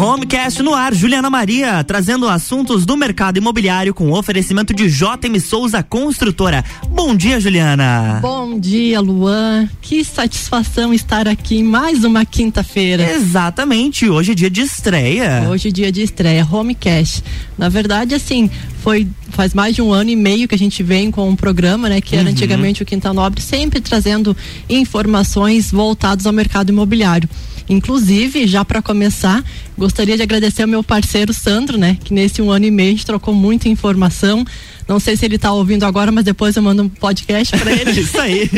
Homecast no ar, Juliana Maria, trazendo assuntos do mercado imobiliário com oferecimento de JM Souza Construtora. Bom dia, Juliana. Bom dia, Luan. Que satisfação estar aqui em mais uma quinta-feira. Exatamente, hoje é dia de estreia. Hoje é dia de estreia, Homecast. Na verdade, assim, foi faz mais de um ano e meio que a gente vem com um programa, né, que era uhum. antigamente o Quinta Nobre, sempre trazendo informações voltadas ao mercado imobiliário. Inclusive, já para começar, gostaria de agradecer ao meu parceiro Sandro, né, que nesse um ano e meio a gente trocou muita informação. Não sei se ele está ouvindo agora, mas depois eu mando um podcast para ele. Isso aí.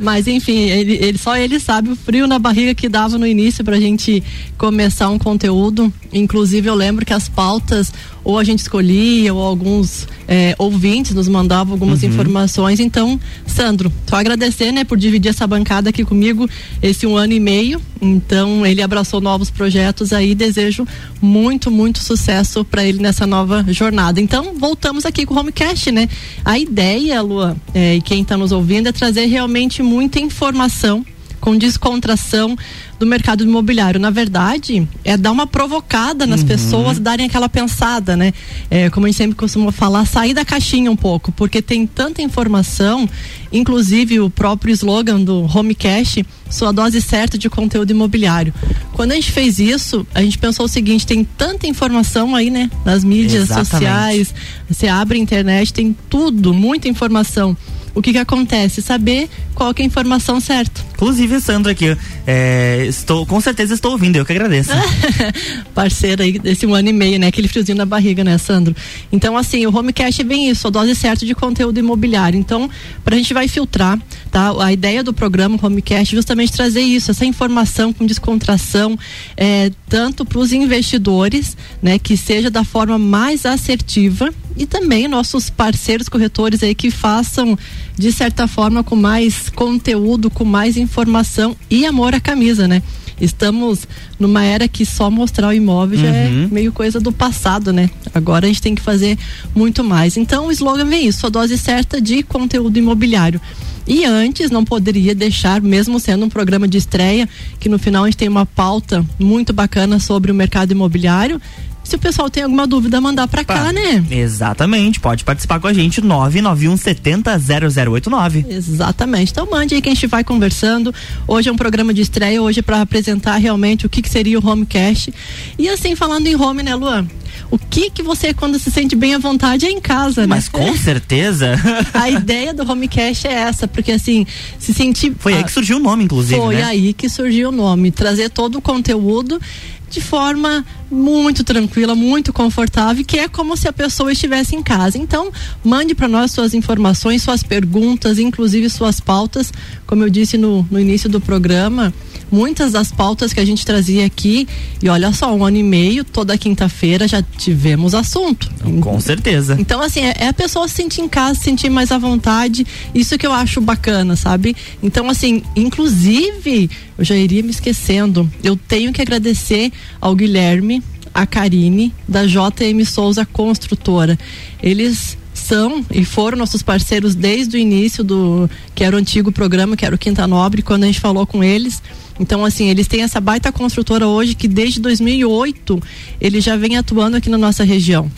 mas enfim, ele, ele, só ele sabe o frio na barriga que dava no início para a gente começar um conteúdo. Inclusive, eu lembro que as pautas ou a gente escolhia ou alguns é, ouvintes nos mandavam algumas uhum. informações. Então, Sandro, só agradecer, né, por dividir essa bancada aqui comigo esse um ano e meio. Então, ele abraçou novos projetos aí. Desejo muito, muito sucesso para ele nessa nova jornada. Então, voltamos aqui com o Homecast, né? A ideia, Lua, é, e quem está nos ouvindo, é trazer realmente muita informação com descontração do mercado imobiliário. Na verdade, é dar uma provocada nas uhum. pessoas darem aquela pensada, né? É, como a gente sempre costuma falar, sair da caixinha um pouco, porque tem tanta informação, inclusive o próprio slogan do Homecast, sua dose certa de conteúdo imobiliário. Quando a gente fez isso, a gente pensou o seguinte: tem tanta informação aí, né? Nas mídias Exatamente. sociais, você abre a internet, tem tudo, muita informação o que que acontece? Saber qual é a informação certa. Inclusive, Sandra aqui, é, estou, com certeza estou ouvindo, eu que agradeço. Parceira aí desse um ano e meio, né? Aquele friozinho na barriga, né, Sandro? Então, assim, o Homecast é bem isso, a dose certa de conteúdo imobiliário. Então, para a gente vai filtrar, tá? A ideia do programa Homecast é justamente trazer isso, essa informação com descontração, é, tanto para os investidores, né? Que seja da forma mais assertiva e também nossos parceiros corretores aí que façam de certa forma com mais conteúdo, com mais informação e amor à camisa, né? Estamos numa era que só mostrar o imóvel uhum. já é uhum. meio coisa do passado, né? Agora a gente tem que fazer muito mais. Então o slogan vem isso, a dose certa de conteúdo imobiliário. E antes não poderia deixar, mesmo sendo um programa de estreia, que no final a gente tem uma pauta muito bacana sobre o mercado imobiliário se o pessoal tem alguma dúvida, mandar para cá, né? Exatamente, pode participar com a gente, 991 70 0089. Exatamente, então mande aí que a gente vai conversando. Hoje é um programa de estreia, hoje é para apresentar realmente o que, que seria o Homecast. E assim, falando em home, né, Luan? o que que você quando se sente bem à vontade é em casa, né? Mas com certeza. a ideia do Homecast é essa, porque assim, se sentir Foi aí que surgiu o nome inclusive, Foi né? aí que surgiu o nome, trazer todo o conteúdo de forma muito tranquila, muito confortável, que é como se a pessoa estivesse em casa. Então, mande para nós suas informações, suas perguntas, inclusive suas pautas. Como eu disse no, no início do programa, muitas das pautas que a gente trazia aqui, e olha só, um ano e meio, toda quinta-feira já tivemos assunto. Com certeza. Então, assim, é, é a pessoa se sentir em casa, se sentir mais à vontade, isso que eu acho bacana, sabe? Então, assim, inclusive, eu já iria me esquecendo, eu tenho que agradecer ao Guilherme, a Karine, da JM Souza Construtora. Eles são e foram nossos parceiros desde o início do que era o antigo programa, que era o Quinta Nobre, quando a gente falou com eles. Então, assim, eles têm essa baita construtora hoje que desde 2008 eles já vem atuando aqui na nossa região.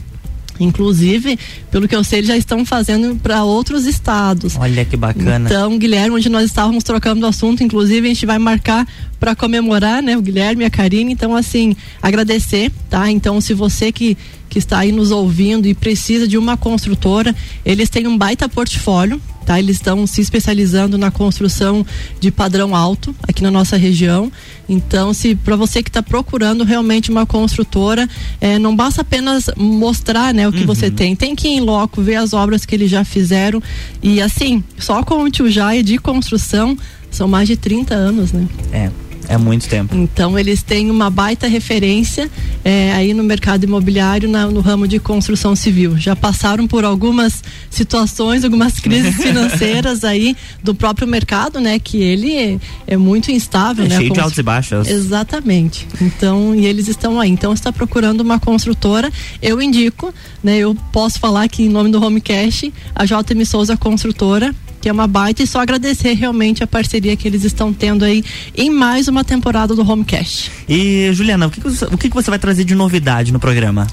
Inclusive, pelo que eu sei, eles já estão fazendo para outros estados. Olha que bacana. Então, Guilherme, onde nós estávamos trocando o assunto, inclusive, a gente vai marcar para comemorar, né, o Guilherme e a Karine. Então, assim, agradecer, tá? Então, se você que que está aí nos ouvindo e precisa de uma construtora, eles têm um baita portfólio, tá? Eles estão se especializando na construção de padrão alto aqui na nossa região. Então, se para você que está procurando realmente uma construtora, é, não basta apenas mostrar, né, o que uhum. você tem, tem que ir em loco ver as obras que eles já fizeram e assim, só com o Tio Jaia de construção são mais de 30 anos, né? É. É muito tempo. Então eles têm uma baita referência é, aí no mercado imobiliário na, no ramo de construção civil. Já passaram por algumas situações, algumas crises financeiras aí do próprio mercado, né? Que ele é, é muito instável, é né? Cheio de altos e baixos. Exatamente. Então e eles estão aí. Então está procurando uma construtora. Eu indico, né? Eu posso falar que em nome do Homecast a JM Souza Construtora que é uma baita, e só agradecer realmente a parceria que eles estão tendo aí em mais uma temporada do Homecast. E Juliana, o que, o que você vai trazer de novidade no programa?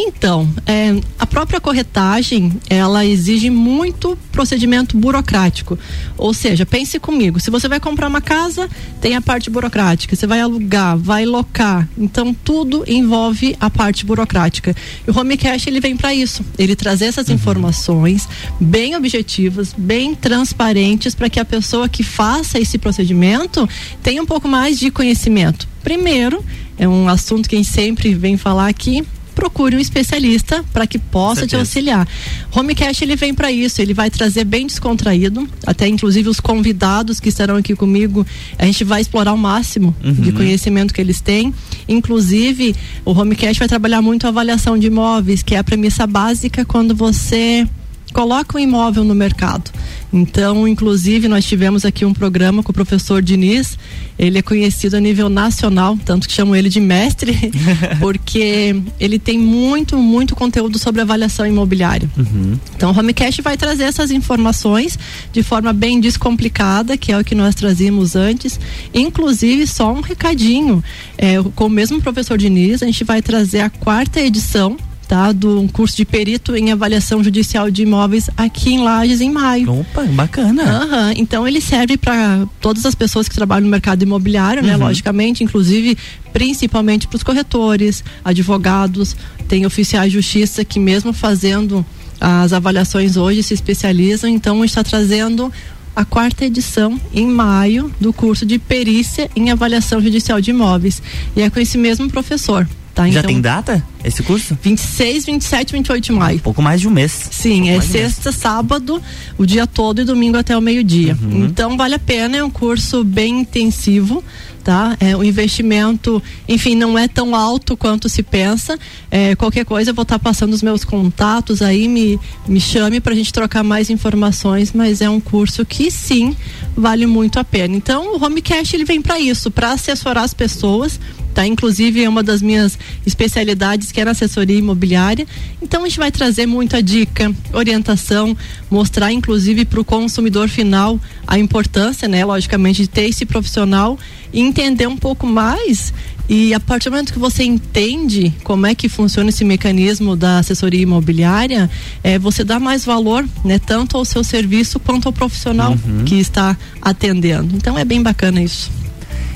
Então, é, a própria corretagem, ela exige muito procedimento burocrático. Ou seja, pense comigo, se você vai comprar uma casa, tem a parte burocrática, você vai alugar, vai locar, então tudo envolve a parte burocrática. E o Homecast, ele vem para isso, ele trazer essas uhum. informações bem objetivas, bem transparentes, para que a pessoa que faça esse procedimento tenha um pouco mais de conhecimento. Primeiro, é um assunto que a gente sempre vem falar aqui, procure um especialista para que possa te auxiliar. Homecast ele vem para isso, ele vai trazer bem descontraído, até inclusive os convidados que estarão aqui comigo, a gente vai explorar o máximo uhum. de conhecimento que eles têm. Inclusive, o Homecast vai trabalhar muito a avaliação de imóveis, que é a premissa básica quando você coloca um imóvel no mercado. Então, inclusive, nós tivemos aqui um programa com o professor Diniz. Ele é conhecido a nível nacional, tanto que chamam ele de mestre, porque ele tem muito, muito conteúdo sobre avaliação imobiliária. Uhum. Então, o Homecast vai trazer essas informações de forma bem descomplicada, que é o que nós trazíamos antes. Inclusive, só um recadinho: é, com o mesmo professor Diniz, a gente vai trazer a quarta edição um curso de perito em avaliação judicial de imóveis aqui em Lages em maio. Opa, bacana. Uhum. Então ele serve para todas as pessoas que trabalham no mercado imobiliário, né? Uhum. Logicamente, inclusive principalmente para os corretores, advogados, tem oficiais de justiça que mesmo fazendo as avaliações hoje se especializam, então está trazendo a quarta edição em maio do curso de perícia em avaliação judicial de imóveis. E é com esse mesmo professor. Tá? Já então, tem data esse curso? 26, 27, 28 de maio. Um pouco mais de um mês. Sim, um é sexta, sábado, o dia todo e domingo até o meio-dia. Uhum. Então vale a pena, é um curso bem intensivo tá? É, o investimento, enfim, não é tão alto quanto se pensa. É, qualquer coisa eu vou estar tá passando os meus contatos aí, me, me chame para a gente trocar mais informações, mas é um curso que sim vale muito a pena. Então o Homecast ele vem para isso, para assessorar as pessoas tá? Inclusive é uma das minhas especialidades que é na assessoria imobiliária. Então a gente vai trazer muita dica, orientação, mostrar inclusive para o consumidor final a importância, né, logicamente, de ter esse profissional e entender um pouco mais e a partir do momento que você entende como é que funciona esse mecanismo da assessoria imobiliária, é, você dá mais valor, né, tanto ao seu serviço quanto ao profissional uhum. que está atendendo. Então é bem bacana isso.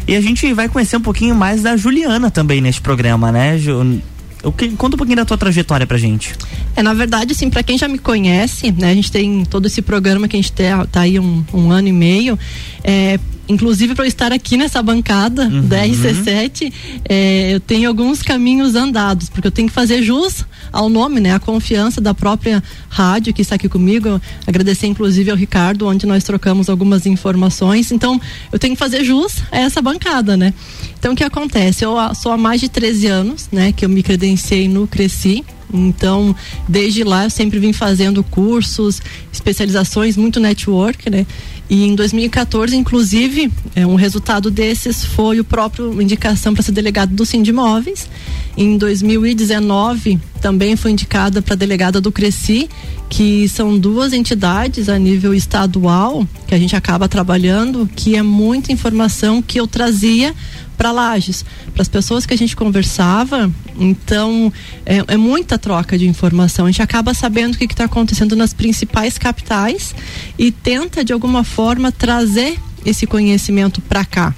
E a gente vai conhecer um pouquinho mais da Juliana também neste programa, né, Ju? O que, conta um pouquinho da tua trajetória pra gente. É, na verdade, assim, para quem já me conhece, né, a gente tem todo esse programa que a gente tá, tá aí um, um ano e meio. É, inclusive para eu estar aqui nessa bancada uhum. da RC7, é, eu tenho alguns caminhos andados, porque eu tenho que fazer jus ao nome, né? A confiança da própria rádio que está aqui comigo. Agradecer inclusive ao Ricardo, onde nós trocamos algumas informações. Então, eu tenho que fazer jus a essa bancada, né? Então, o que acontece? Eu sou há mais de 13 anos, né, que eu me credenciei no Cresci. Então, desde lá eu sempre vim fazendo cursos, especializações, muito network, né? E em 2014, inclusive, é, um resultado desses foi o próprio indicação para ser delegado do Sindimóveis. Em 2019, também foi indicada para delegada do Cresci, que são duas entidades a nível estadual que a gente acaba trabalhando, que é muita informação que eu trazia para Lages, para as pessoas que a gente conversava. Então, é, é, muita troca de informação. A gente acaba sabendo o que está acontecendo nas principais capitais e tenta, de alguma forma, trazer esse conhecimento para cá.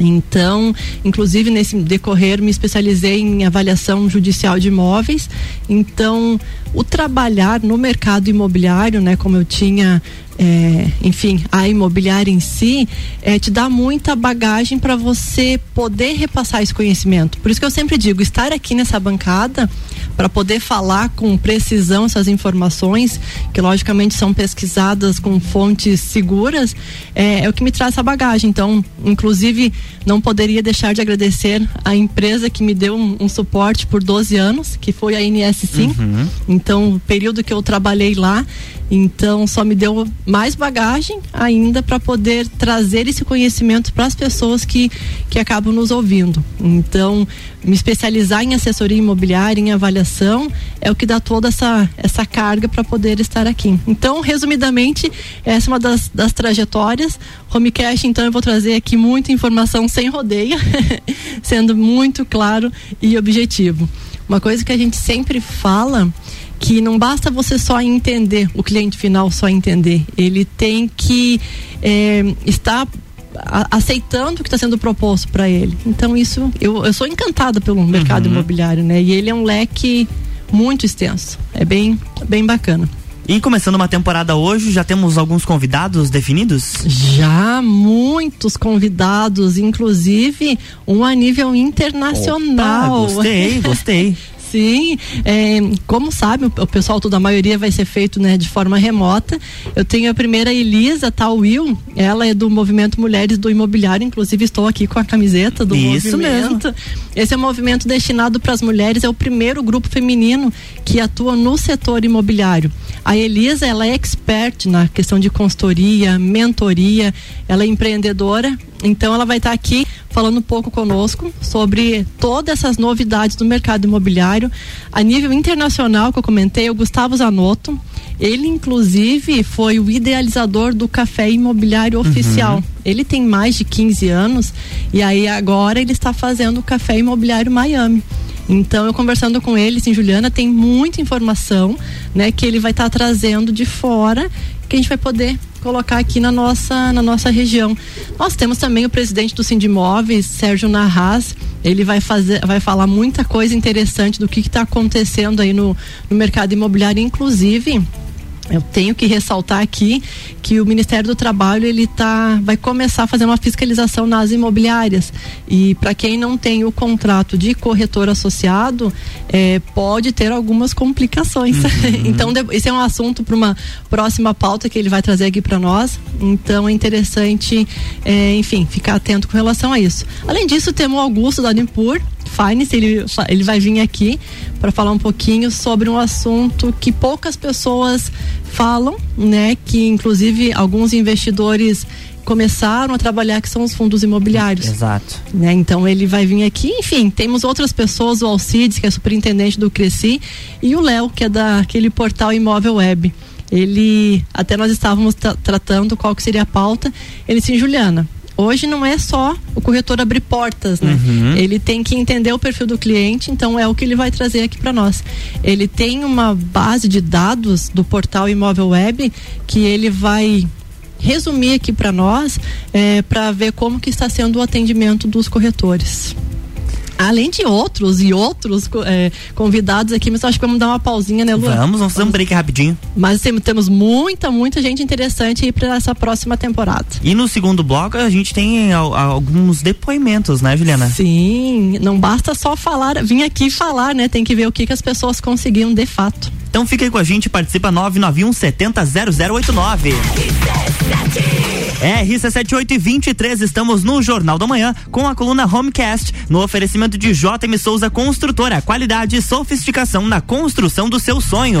Então, inclusive nesse decorrer, me especializei em avaliação judicial de imóveis. Então, o trabalhar no mercado imobiliário, né, como eu tinha é, enfim, a imobiliária em si, é, te dá muita bagagem para você poder repassar esse conhecimento. Por isso que eu sempre digo, estar aqui nessa bancada para poder falar com precisão essas informações, que logicamente são pesquisadas com fontes seguras, é, é o que me traz essa bagagem. Então, inclusive, não poderia deixar de agradecer a empresa que me deu um, um suporte por 12 anos, que foi a NS5. Uhum. Então, o período que eu trabalhei lá, Então, só me deu mais bagagem ainda para poder trazer esse conhecimento para as pessoas que, que acabam nos ouvindo. Então, me especializar em assessoria imobiliária, em avaliação, é o que dá toda essa, essa carga para poder estar aqui. Então, resumidamente, essa é uma das, das trajetórias. Homecast, então, eu vou trazer aqui muita informação sem rodeio, sendo muito claro e objetivo. Uma coisa que a gente sempre fala que não basta você só entender, o cliente final só entender, ele tem que é, estar aceitando o que está sendo proposto para ele. Então isso, eu, eu sou encantada pelo mercado uhum. imobiliário, né? E ele é um leque muito extenso. É bem, bem bacana. E começando uma temporada hoje, já temos alguns convidados definidos? Já, muitos convidados, inclusive um a nível internacional. Opa, gostei, gostei. Sim, é, como sabe, o, pessoal toda a maioria vai ser feito né, de forma remota. Eu tenho a primeira Elisa Tal Will, ela é do movimento Mulheres do Imobiliário, inclusive estou aqui com a camiseta do Isso movimento. Mesmo. Esse é um movimento destinado para as mulheres, é o primeiro grupo feminino que atua no setor imobiliário. A Elisa, ela é expert na questão de consultoria, mentoria, ela é empreendedora, então ela vai estar aqui falando um pouco conosco sobre todas essas novidades do mercado imobiliário. A nível internacional, que eu comentei, o Gustavo Zanotto, ele inclusive foi o idealizador do café imobiliário uhum. oficial. Ele tem mais de 15 anos e aí agora ele está fazendo o café imobiliário Miami. Então, eu conversando com ele, sim, Juliana, tem muita informação, né, que ele vai estar tá trazendo de fora, que a gente vai poder colocar aqui na nossa, na nossa região. Nós temos também o presidente do Sindimóveis, Sérgio Narraz. Ele vai fazer, vai falar muita coisa interessante do que está acontecendo aí no, no mercado imobiliário, inclusive eu tenho que ressaltar aqui que o Ministério do Trabalho ele tá vai começar a fazer uma fiscalização nas imobiliárias e para quem não tem o contrato de corretor associado é, pode ter algumas complicações. Uhum. então esse é um assunto para uma próxima pauta que ele vai trazer aqui para nós. Então é interessante, é, enfim, ficar atento com relação a isso. Além disso temos o Augusto da Nimpur Finance, ele, ele vai vir aqui para falar um pouquinho sobre um assunto que poucas pessoas falam, né? Que inclusive alguns investidores começaram a trabalhar que são os fundos imobiliários. Exato. Né? Então ele vai vir aqui, enfim, temos outras pessoas, o Alcides, que é superintendente do Cresci, e o Léo, que é daquele portal Imóvel Web. Ele, até nós estávamos tratando qual que seria a pauta, ele disse, Juliana, Hoje não é só o corretor abrir portas, né? Uhum. Ele tem que entender o perfil do cliente, então é o que ele vai trazer aqui para nós. Ele tem uma base de dados do portal Imóvel Web que ele vai resumir aqui para nós é, para ver como que está sendo o atendimento dos corretores além de outros e outros é, convidados aqui, mas acho que vamos dar uma pausinha, né, Lu? Vamos, vamos fazer um break rapidinho. Mas tem, temos muita, muita gente interessante aí para essa próxima temporada. E no segundo bloco a gente tem alguns depoimentos, né, Juliana? Sim, não basta só falar, vir aqui falar, né? Tem que ver o que, que as pessoas conseguiram de fato. Então fica aí com a gente, participa 991 70 0089. RC7823, estamos no Jornal da Manhã com a coluna Homecast, no oferecimento de JM Souza Construtora, qualidade e sofisticação na construção do seu sonho.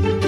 Thank you.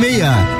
meia.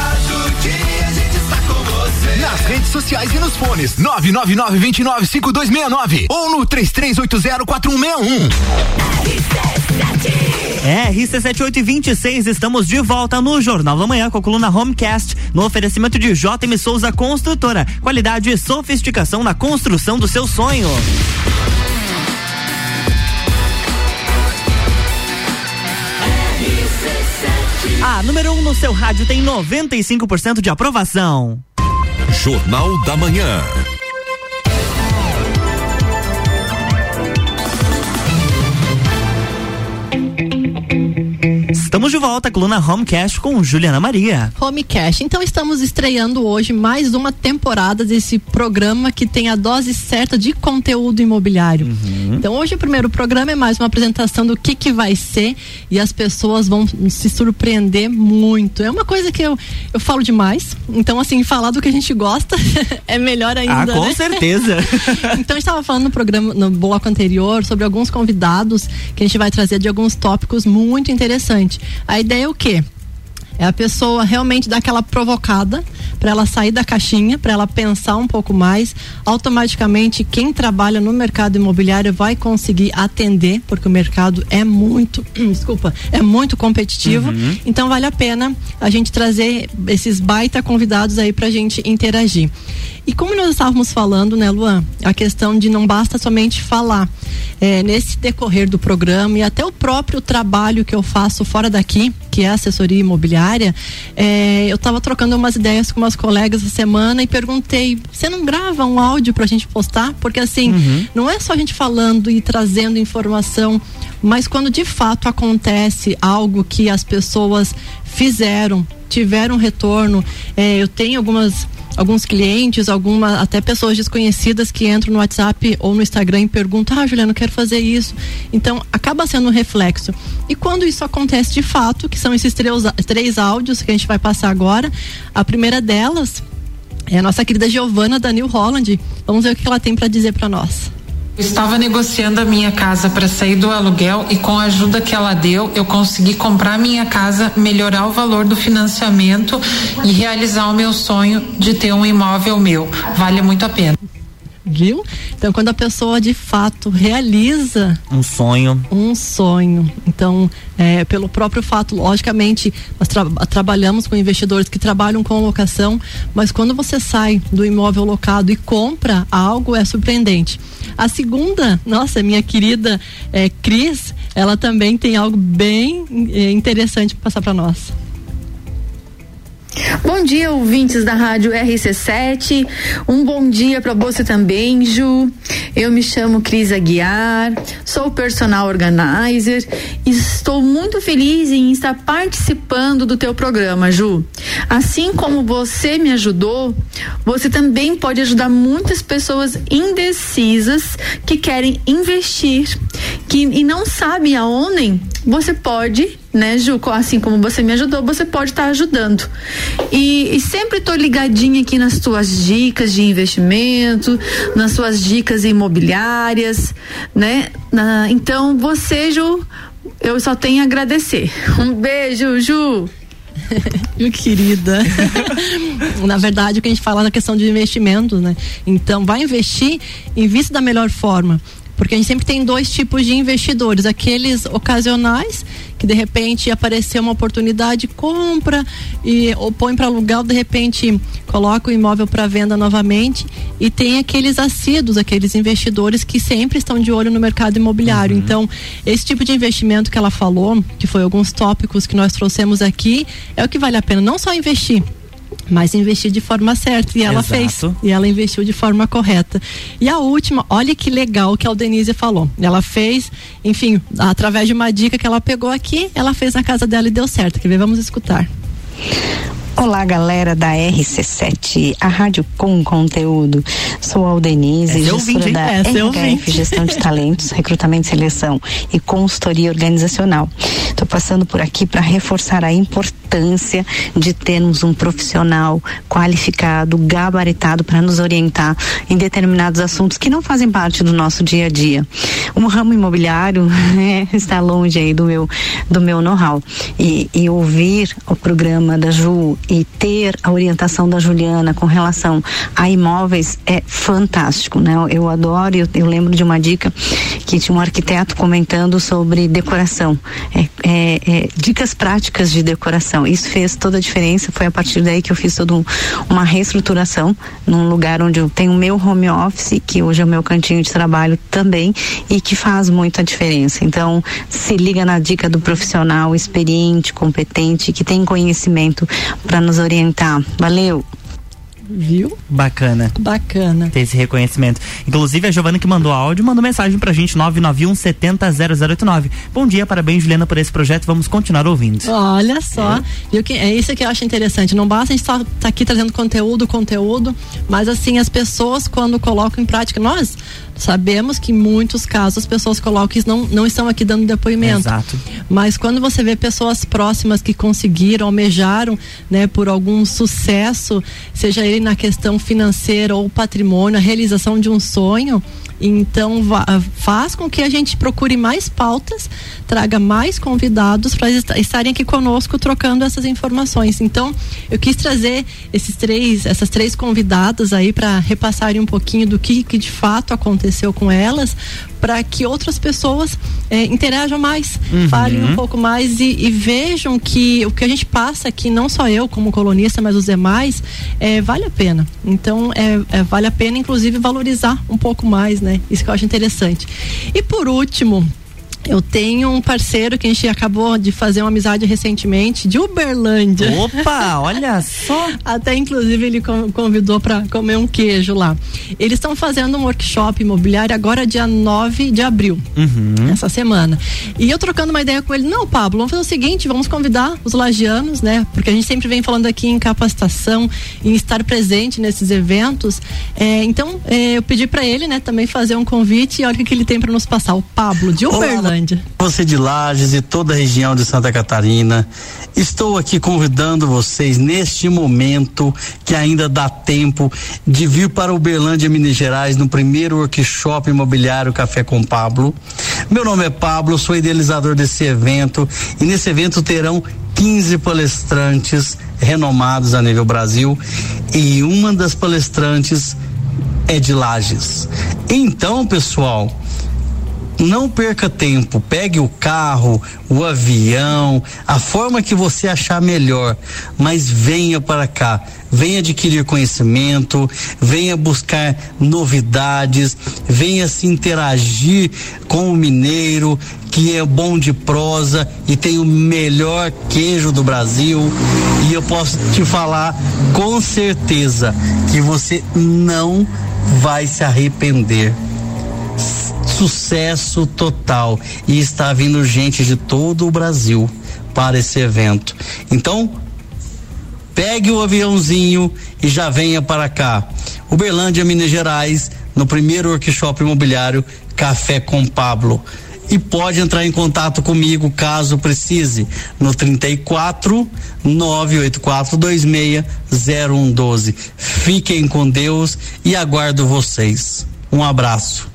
redes sociais e nos fones 999 29 5269 ou no 33804161. É, RC7826, estamos de volta no Jornal da Manhã com a coluna Homecast, no oferecimento de JM Souza Construtora. Qualidade e sofisticação na construção do seu sonho. A número 1 um no seu rádio tem 95% de aprovação. Jornal da Manhã. Estamos de volta, coluna Homecast com Juliana Maria. Homecast. Então estamos estreando hoje mais uma temporada desse programa que tem a dose certa de conteúdo imobiliário. Uhum. Então hoje o primeiro programa é mais uma apresentação do que que vai ser e as pessoas vão se surpreender muito. É uma coisa que eu, eu falo demais. Então assim, falar do que a gente gosta é melhor ainda. Ah, com né? certeza. então a gente estava falando no programa, no bloco anterior, sobre alguns convidados que a gente vai trazer de alguns tópicos muito interessantes. A ideia é o quê? É a pessoa realmente dar aquela provocada para ela sair da caixinha, para ela pensar um pouco mais. Automaticamente, quem trabalha no mercado imobiliário vai conseguir atender, porque o mercado é muito, desculpa, é muito competitivo. Uhum. Então, vale a pena a gente trazer esses baita convidados aí para a gente interagir. E como nós estávamos falando, né, Luan, a questão de não basta somente falar. É, nesse decorrer do programa e até o próprio trabalho que eu faço fora daqui, que é assessoria imobiliária, é, eu estava trocando umas ideias com umas colegas essa semana e perguntei: você não grava um áudio para a gente postar? Porque assim, uhum. não é só a gente falando e trazendo informação, mas quando de fato acontece algo que as pessoas fizeram, tiveram retorno, é, eu tenho algumas alguns clientes, alguma até pessoas desconhecidas que entram no WhatsApp ou no Instagram e perguntam: "Ah, Juliana, eu quero fazer isso". Então, acaba sendo um reflexo. E quando isso acontece de fato, que são esses três, três áudios que a gente vai passar agora, a primeira delas é a nossa querida Giovana da New Holland. Vamos ver o que ela tem para dizer para nós. Estava negociando a minha casa para sair do aluguel e com a ajuda que ela deu, eu consegui comprar minha casa, melhorar o valor do financiamento e realizar o meu sonho de ter um imóvel meu. Vale muito a pena viu? Então, quando a pessoa de fato realiza um sonho, um sonho, então, é, pelo próprio fato, logicamente, nós tra trabalhamos com investidores que trabalham com locação, mas quando você sai do imóvel locado e compra algo, é surpreendente. A segunda, nossa, minha querida é, Cris, ela também tem algo bem é, interessante para passar para nós. Bom dia, ouvintes da Rádio RC7. Um bom dia para você também, Ju. Eu me chamo Cris Aguiar, sou personal organizer e estou muito feliz em estar participando do teu programa, Ju. Assim como você me ajudou, você também pode ajudar muitas pessoas indecisas que querem investir, que e não sabe aonde, você pode, né, Ju, assim como você me ajudou, você pode estar tá ajudando. E, e sempre estou ligadinha aqui nas tuas dicas de investimento, nas suas dicas imobiliárias, né? Na, então, você, Ju, eu só tenho a agradecer. Um beijo, Ju. Meu querida. na verdade, o que a gente fala na questão de investimentos, né? Então, vai investir, invista da melhor forma. Porque a gente sempre tem dois tipos de investidores, aqueles ocasionais, que de repente apareceu uma oportunidade, compra e ou põe para alugar, de repente coloca o imóvel para venda novamente, e tem aqueles assíduos, aqueles investidores que sempre estão de olho no mercado imobiliário. Uhum. Então, esse tipo de investimento que ela falou, que foi alguns tópicos que nós trouxemos aqui, é o que vale a pena não só investir, mas investir de forma certa. E ela Exato. fez. E ela investiu de forma correta. E a última, olha que legal que a Denise falou. Ela fez, enfim, através de uma dica que ela pegou aqui, ela fez na casa dela e deu certo. Quer ver? Vamos escutar. Olá, galera da RC7, a rádio com conteúdo. Sou a Aldenise, é gestora da é, Gestão de Talentos, Recrutamento e Seleção e Consultoria Organizacional. Estou passando por aqui para reforçar a importância de termos um profissional qualificado, gabaritado para nos orientar em determinados assuntos que não fazem parte do nosso dia a dia. O ramo imobiliário né, está longe aí do meu do meu know-how e, e ouvir o programa da Ju e ter a orientação da Juliana com relação a imóveis é fantástico, né? Eu, adoro, eu, eu, lembro de uma dica que tinha um arquiteto comentando sobre decoração, é, é, é, dicas práticas de decoração. Isso fez toda a diferença. Foi a partir daí que eu fiz toda um, uma reestruturação num lugar onde eu tenho o meu home office, que hoje é o meu cantinho de trabalho também, e que faz muita diferença. Então, se liga na dica do profissional experiente, competente, que tem conhecimento para nos orientar. Valeu! Viu? Bacana. Bacana. Ter esse reconhecimento. Inclusive, a Giovana que mandou áudio mandou mensagem pra gente, 991 70 0089. Bom dia, parabéns, Juliana, por esse projeto. Vamos continuar ouvindo. Olha só. É, e que, é isso que eu acho interessante. Não basta a gente estar tá, tá aqui trazendo conteúdo, conteúdo, mas assim, as pessoas, quando colocam em prática, nós Sabemos que em muitos casos as pessoas colocam que não, não estão aqui dando depoimento. Exato. Mas quando você vê pessoas próximas que conseguiram, almejaram, né, por algum sucesso, seja ele na questão financeira ou patrimônio, a realização de um sonho, então faz com que a gente procure mais pautas, traga mais convidados para estarem aqui conosco trocando essas informações. Então eu quis trazer esses três, essas três convidadas aí para repassarem um pouquinho do que, que de fato aconteceu com elas, para que outras pessoas é, interajam mais, uhum. falem um pouco mais e, e, vejam que o que a gente passa aqui, não só eu como colunista, mas os demais, é, vale a pena. Então, é, é, vale a pena, inclusive, valorizar um pouco mais, né? Isso que eu acho interessante. E por último, eu tenho um parceiro que a gente acabou de fazer uma amizade recentemente, de Uberlândia. Opa, olha só! Até inclusive ele convidou para comer um queijo lá. Eles estão fazendo um workshop imobiliário agora dia 9 de abril, uhum. essa semana. E eu trocando uma ideia com ele, não, Pablo, vamos fazer o seguinte, vamos convidar os lagianos, né? Porque a gente sempre vem falando aqui em capacitação, em estar presente nesses eventos. É, então, é, eu pedi para ele, né, também fazer um convite e olha o que ele tem para nos passar, o Pablo de Uberlândia. Você de Lages e toda a região de Santa Catarina, estou aqui convidando vocês neste momento que ainda dá tempo de vir para Uberlândia, Minas Gerais, no primeiro workshop imobiliário Café com Pablo. Meu nome é Pablo, sou idealizador desse evento e nesse evento terão 15 palestrantes renomados a nível Brasil e uma das palestrantes é de Lages. Então, pessoal, não perca tempo, pegue o carro, o avião, a forma que você achar melhor, mas venha para cá, venha adquirir conhecimento, venha buscar novidades, venha se interagir com o mineiro que é bom de prosa e tem o melhor queijo do Brasil. E eu posso te falar com certeza que você não vai se arrepender sucesso total e está vindo gente de todo o Brasil para esse evento. Então, pegue o aviãozinho e já venha para cá. Uberlândia, Minas Gerais, no primeiro workshop imobiliário Café com Pablo. e pode entrar em contato comigo caso precise no 34 984 26 0112. Fiquem com Deus e aguardo vocês. Um abraço.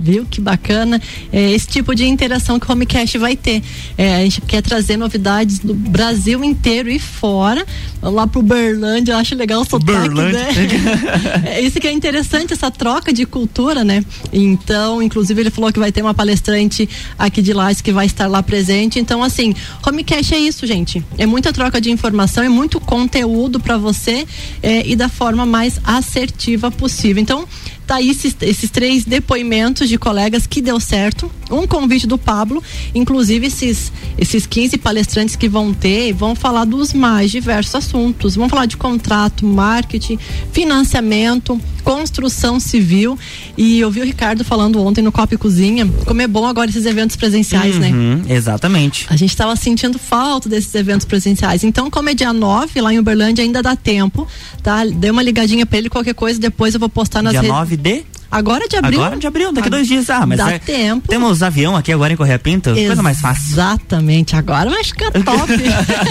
Viu que bacana? É esse tipo de interação que o Homecast vai ter. É, a gente quer trazer novidades do Brasil inteiro e fora. Lá pro Berlândia, eu acho legal o sotaque, né? é, isso que é interessante, essa troca de cultura, né? Então, inclusive ele falou que vai ter uma palestrante aqui de Lages que vai estar lá presente. Então, assim, Homecast é isso, gente. É muita troca de informação, é muito conteúdo para você é, e da forma mais assertiva possível. Então, tá aí esses, esses três depoimentos de colegas que deu certo. Um convite do Pablo, inclusive esses, esses 15 palestrantes que vão ter, vão falar dos mais diversos assuntos. Vão falar de contrato, marketing, financiamento, construção civil. E eu vi o Ricardo falando ontem no Copa e Cozinha, como é bom agora esses eventos presenciais, né? uhum, né? Exatamente. A gente estava sentindo falta desses eventos presenciais. Então, como é dia 9, lá em Uberlândia ainda dá tempo, tá? Dê uma ligadinha para ele, qualquer coisa, depois eu vou postar nas dia redes. 9 de Agora de abril. Agora de abril, daqui a dois dias. Ah, mas dá é, tempo. Temos avião aqui agora em Correia Pinto, Ex coisa mais fácil. Exatamente, agora vai ficar top.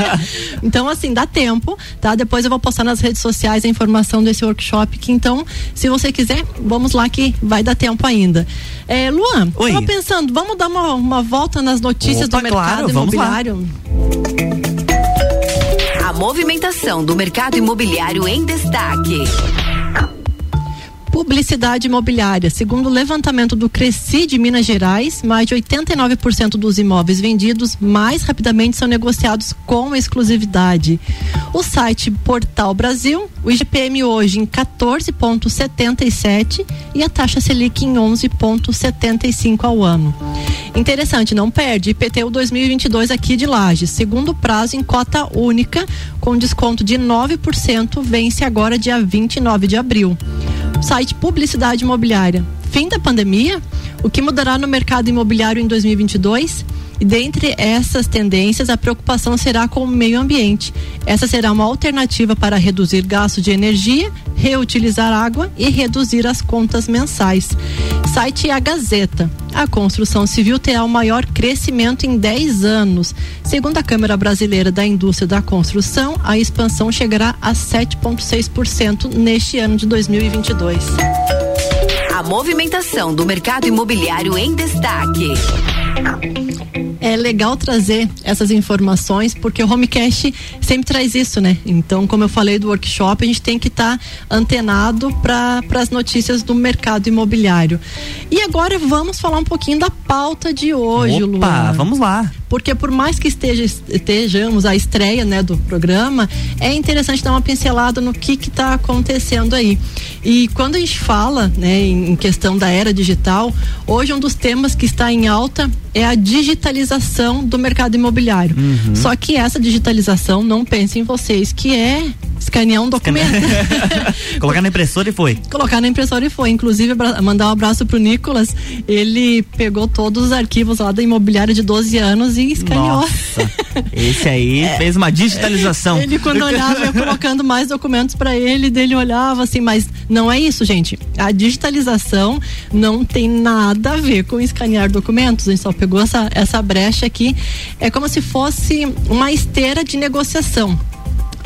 então, assim, dá tempo, tá? Depois eu vou postar nas redes sociais a informação desse workshop, que então, se você quiser, vamos lá que vai dar tempo ainda. É, Luan, Oi. tava pensando, vamos dar uma, uma volta nas notícias Opa, do mercado claro, imobiliário? A movimentação do mercado imobiliário em destaque. Publicidade imobiliária. Segundo o levantamento do Cresci de Minas Gerais, mais de 89% dos imóveis vendidos mais rapidamente são negociados com exclusividade. O site Portal Brasil, o IGPM hoje em 14,77 e a taxa Selic em 11,75 ao ano. Interessante, não perde. IPTU 2022 aqui de Lages. Segundo prazo em cota única, com desconto de 9%, vence agora dia 29 de abril site Publicidade Imobiliária. Fim da pandemia? O que mudará no mercado imobiliário em 2022? E dentre essas tendências, a preocupação será com o meio ambiente. Essa será uma alternativa para reduzir gasto de energia, reutilizar água e reduzir as contas mensais. Site A Gazeta. A construção civil terá o maior crescimento em 10 anos. Segundo a Câmara Brasileira da Indústria da Construção, a expansão chegará a 7,6% neste ano de 2022. A movimentação do mercado imobiliário em destaque é legal trazer essas informações porque o Homecast sempre traz isso, né? Então, como eu falei do workshop, a gente tem que estar tá antenado para as notícias do mercado imobiliário. E agora vamos falar um pouquinho da pauta de hoje, Opa, Luan. vamos lá. Porque por mais que esteja, estejamos a estreia né, do programa, é interessante dar uma pincelada no que está acontecendo aí. E quando a gente fala né, em questão da era digital, hoje um dos temas que está em alta é a digitalização do mercado imobiliário. Uhum. Só que essa digitalização, não pensem vocês que é escanear um documento. Colocar na impressora e foi. Colocar na impressora e foi. Inclusive, mandar um abraço pro Nicolas. Ele pegou todos os arquivos lá da imobiliária de 12 anos e escaneou. Nossa, esse aí é, fez uma digitalização. Ele, quando olhava, eu colocando mais documentos para ele, dele olhava assim, mas não é isso, gente. A digitalização não tem nada a ver com escanear documentos. A gente só pegou essa, essa brecha aqui. É como se fosse uma esteira de negociação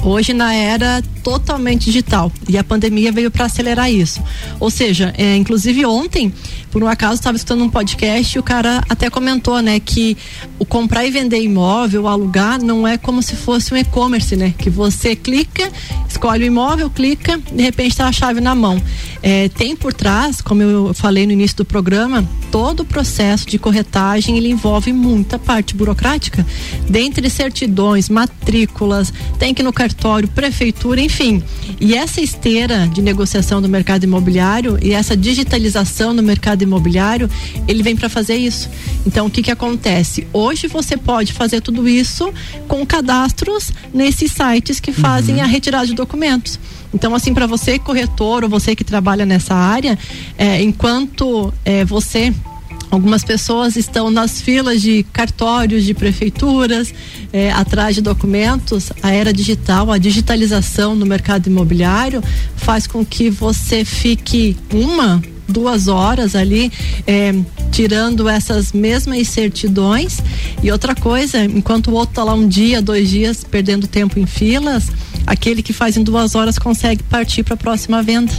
hoje na era totalmente digital e a pandemia veio para acelerar isso. Ou seja, é, inclusive ontem, por um acaso, estava escutando um podcast e o cara até comentou, né, que o comprar e vender imóvel, alugar, não é como se fosse um e-commerce, né, que você clica, escolhe o imóvel, clica, de repente está a chave na mão. É, tem por trás, como eu falei no início do programa, todo o processo de corretagem ele envolve muita parte burocrática, dentre certidões, matrículas, tem que no cartório, prefeitura, enfim. E essa esteira de negociação do mercado imobiliário e essa digitalização no mercado imobiliário, ele vem para fazer isso. Então, o que que acontece? Hoje você pode fazer tudo isso com cadastros nesses sites que fazem uhum. a retirada de documentos. Então, assim, para você corretor ou você que trabalha nessa área, é, enquanto é, você Algumas pessoas estão nas filas de cartórios de prefeituras, é, atrás de documentos. A era digital, a digitalização no mercado imobiliário faz com que você fique uma, duas horas ali é, tirando essas mesmas certidões. E outra coisa, enquanto o outro está lá um dia, dois dias, perdendo tempo em filas, aquele que faz em duas horas consegue partir para a próxima venda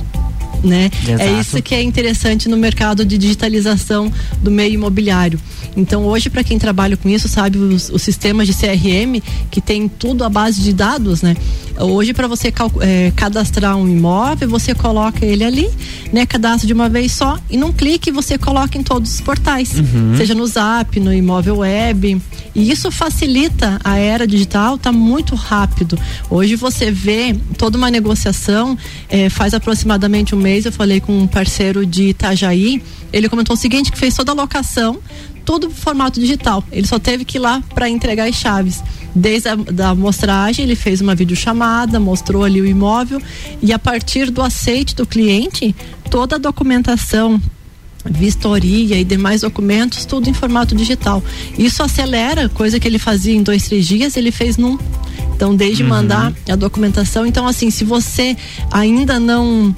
né? É isso que é interessante no mercado de digitalização do meio imobiliário. Então, hoje, para quem trabalha com isso, sabe os, os, sistemas de CRM que tem tudo à base de dados, né? Hoje, para você é, cadastrar um imóvel, você coloca ele ali, né? Cadastra de uma vez só e num clique você coloca em todos os portais, uhum. seja no Zap, no imóvel web. E isso facilita a era digital, tá muito rápido. Hoje você vê toda uma negociação, é, faz aproximadamente um mês, eu falei com um parceiro de Itajaí, ele comentou o seguinte, que fez toda a locação, todo formato digital. Ele só teve que ir lá para entregar as chaves. Desde a da amostragem, ele fez uma videochamada, mostrou ali o imóvel e a partir do aceite do cliente, toda a documentação vistoria e demais documentos, tudo em formato digital. Isso acelera, coisa que ele fazia em dois, três dias, ele fez num. Então, desde uhum. mandar a documentação. Então, assim, se você ainda não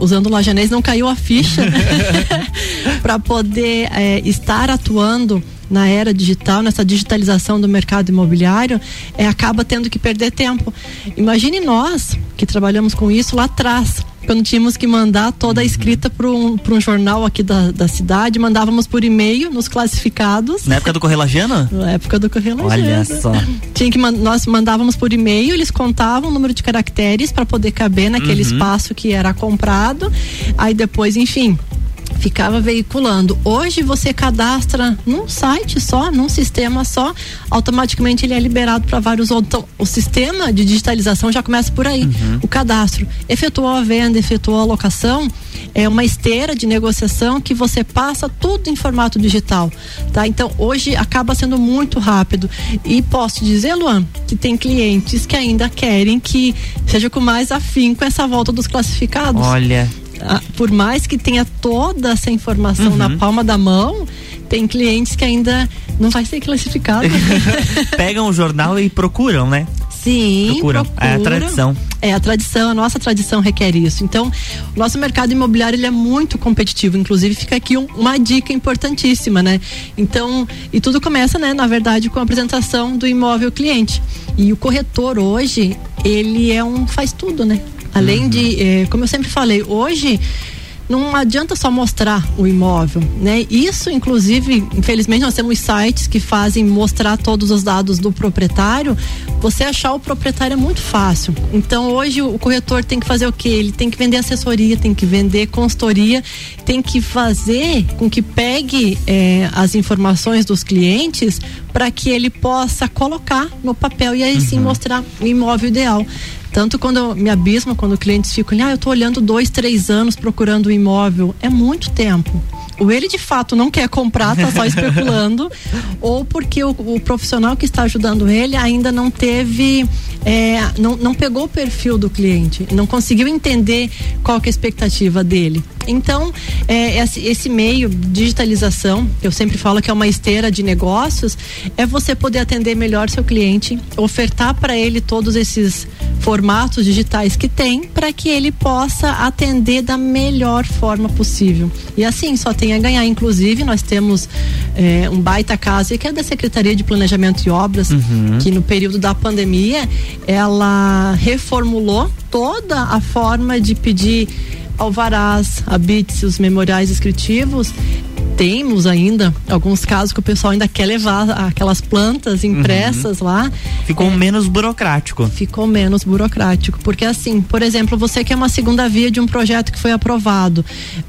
usando o lajanês, não caiu a ficha para poder é, estar atuando na era digital, nessa digitalização do mercado imobiliário, é, acaba tendo que perder tempo. Imagine nós que trabalhamos com isso lá atrás quando tínhamos que mandar toda a escrita para um, um jornal aqui da, da cidade, mandávamos por e-mail nos classificados. Na época do Correio Lagiano? Na época do Correio Lagiano. Olha só. Tinha que nós mandávamos por e-mail, eles contavam o número de caracteres para poder caber naquele uhum. espaço que era comprado. Aí depois, enfim, ficava veiculando. Hoje você cadastra num site só, num sistema só, automaticamente ele é liberado para vários outros. Então, o sistema de digitalização já começa por aí. Uhum. O cadastro efetuou a venda, efetuou a locação, é uma esteira de negociação que você passa tudo em formato digital, tá? Então, hoje acaba sendo muito rápido. E posso dizer, Luan, que tem clientes que ainda querem que seja com mais afinco essa volta dos classificados. Olha, por mais que tenha toda essa informação uhum. na palma da mão, tem clientes que ainda não vai ser classificado. Pegam o jornal e procuram, né? Sim, procuram. procuram. É a tradição. É a tradição, a nossa tradição requer isso. Então, o nosso mercado imobiliário ele é muito competitivo. Inclusive, fica aqui um, uma dica importantíssima, né? Então, e tudo começa, né, na verdade, com a apresentação do imóvel cliente. E o corretor hoje, ele é um faz tudo, né? Além uhum. de, eh, como eu sempre falei, hoje não adianta só mostrar o imóvel, né? Isso, inclusive, infelizmente, nós temos sites que fazem mostrar todos os dados do proprietário. Você achar o proprietário é muito fácil. Então, hoje o corretor tem que fazer o quê? Ele tem que vender assessoria, tem que vender consultoria, tem que fazer com que pegue eh, as informações dos clientes para que ele possa colocar no papel e aí uhum. sim mostrar o imóvel ideal. Tanto quando eu me abismo, quando clientes ficam, ah, eu estou olhando dois, três anos procurando um imóvel. É muito tempo. Ou ele de fato não quer comprar, está só especulando, ou porque o, o, profissional que está ajudando ele ainda não teve, é, não, não pegou o perfil do cliente, não conseguiu entender qual que é a expectativa dele. Então, é, esse, esse, meio, digitalização, eu sempre falo que é uma esteira de negócios, é você poder atender melhor seu cliente, ofertar para ele todos esses formatos digitais que tem, para que ele possa atender da melhor forma possível. E assim, só tem a ganhar. Inclusive, nós temos é, um baita casa que é da Secretaria de Planejamento e Obras, uhum. que no período da pandemia ela reformulou toda a forma de pedir alvarás, habits, os memoriais descritivos, temos ainda alguns casos que o pessoal ainda quer levar aquelas plantas impressas uhum. lá. Ficou é, menos burocrático. Ficou menos burocrático, porque assim, por exemplo, você quer uma segunda via de um projeto que foi aprovado.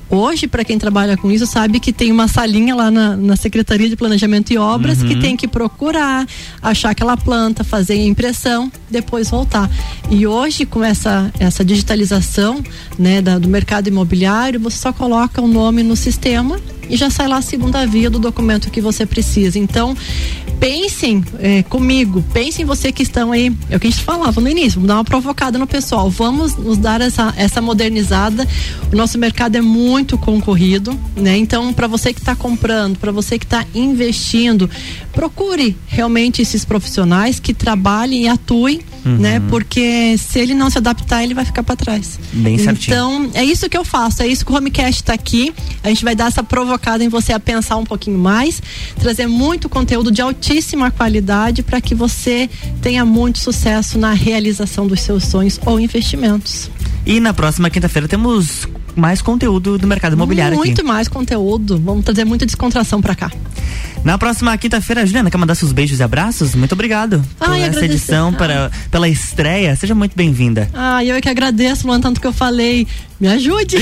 Hoje, para quem trabalha com isso, sabe que tem uma salinha lá na, na Secretaria de Planejamento e Obras uhum. que tem que procurar, achar aquela planta, fazer a impressão, depois voltar. E hoje, com essa, essa digitalização né, da, do mercado imobiliário, você só coloca o nome no sistema e já sai lá a segunda via do documento que você precisa. Então, pensem é, comigo, pensem você que estão aí, é o que a gente falava no início, vamos dar uma provocada no pessoal, vamos nos dar essa, essa modernizada. O nosso mercado é muito concorrido, né? Então, para você que está comprando, para você que está investindo, procure realmente esses profissionais que trabalhem e atuem uhum. né? Porque se ele não se adaptar, ele vai ficar para trás. Bem certinho. Então, é isso que eu faço, é isso que o Homecast está aqui. A gente vai dar essa provocação provocado em você a pensar um pouquinho mais, trazer muito conteúdo de altíssima qualidade para que você tenha muito sucesso na realização dos seus sonhos ou investimentos. E na próxima quinta-feira temos mais conteúdo do mercado imobiliário Muito aqui. mais conteúdo. Vamos trazer muita descontração para cá. Na próxima quinta-feira, Juliana, quer mandar seus beijos e abraços? Muito obrigado Ai, por essa agradecer. edição, para, pela estreia. Seja muito bem-vinda. Ah, eu é que agradeço, Luan, tanto que eu falei. Me ajude!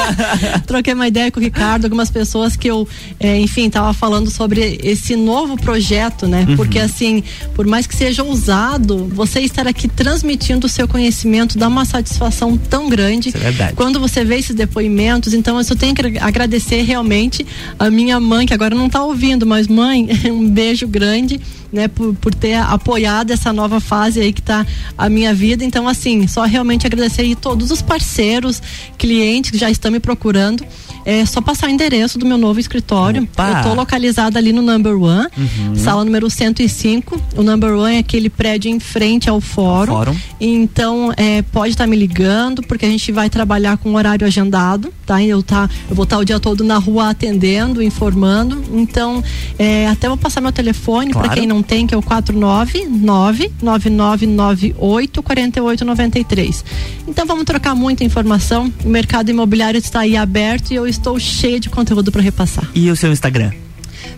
Troquei uma ideia com o Ricardo, algumas pessoas que eu, é, enfim, tava falando sobre esse novo projeto, né? Uhum. Porque assim, por mais que seja ousado, você estar aqui transmitindo o seu conhecimento dá uma satisfação tão grande. Isso é verdade. Quando você vê esses depoimentos, então eu só tenho que agradecer realmente a minha mãe, que agora não tá ouvindo, mas mãe, um beijo grande, né, por, por ter apoiado essa nova fase aí que tá a minha vida. Então, assim, só realmente agradecer aí todos os parceiros, clientes que já estão me procurando. É só passar o endereço do meu novo escritório. Opa! Eu tô localizada ali no number one, Uhum. sala número 105. O number one é aquele prédio em frente ao fórum. Fórum. Então, é, pode estar me ligando, porque a gente vai trabalhar com horário agendado, tá? Eu, tá, eu vou estar o dia todo na rua atendendo, informando. Então, é, até vou passar meu telefone para Claro. quem não tem, que é o 499-9998 4893. Então, vamos trocar muita informação. O mercado imobiliário está aí aberto e eu estou cheia de conteúdo para repassar. E o seu Instagram?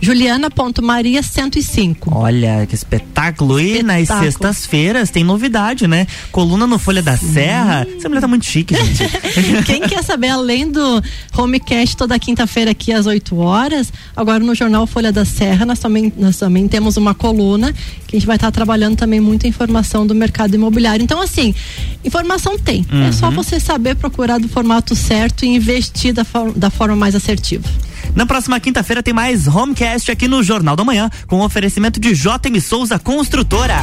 Juliana.maria 105. Olha, que espetáculo. E nas sextas-feiras tem novidade, né? Coluna no Folha da Serra. Essa mulher tá muito chique, gente. Quem quer saber, além do Homecast toda quinta-feira aqui às 8 horas, agora no jornal Folha da Serra, nós também, nós também temos uma coluna que a gente vai estar trabalhando também muita informação do mercado imobiliário. Então, assim, informação tem. É só Uhum. você saber procurar do formato certo e investir da, for- da forma mais assertiva. Na próxima quinta-feira tem mais Homecast aqui no Jornal da Manhã, com oferecimento de JM Souza Construtora.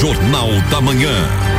Jornal da Manhã.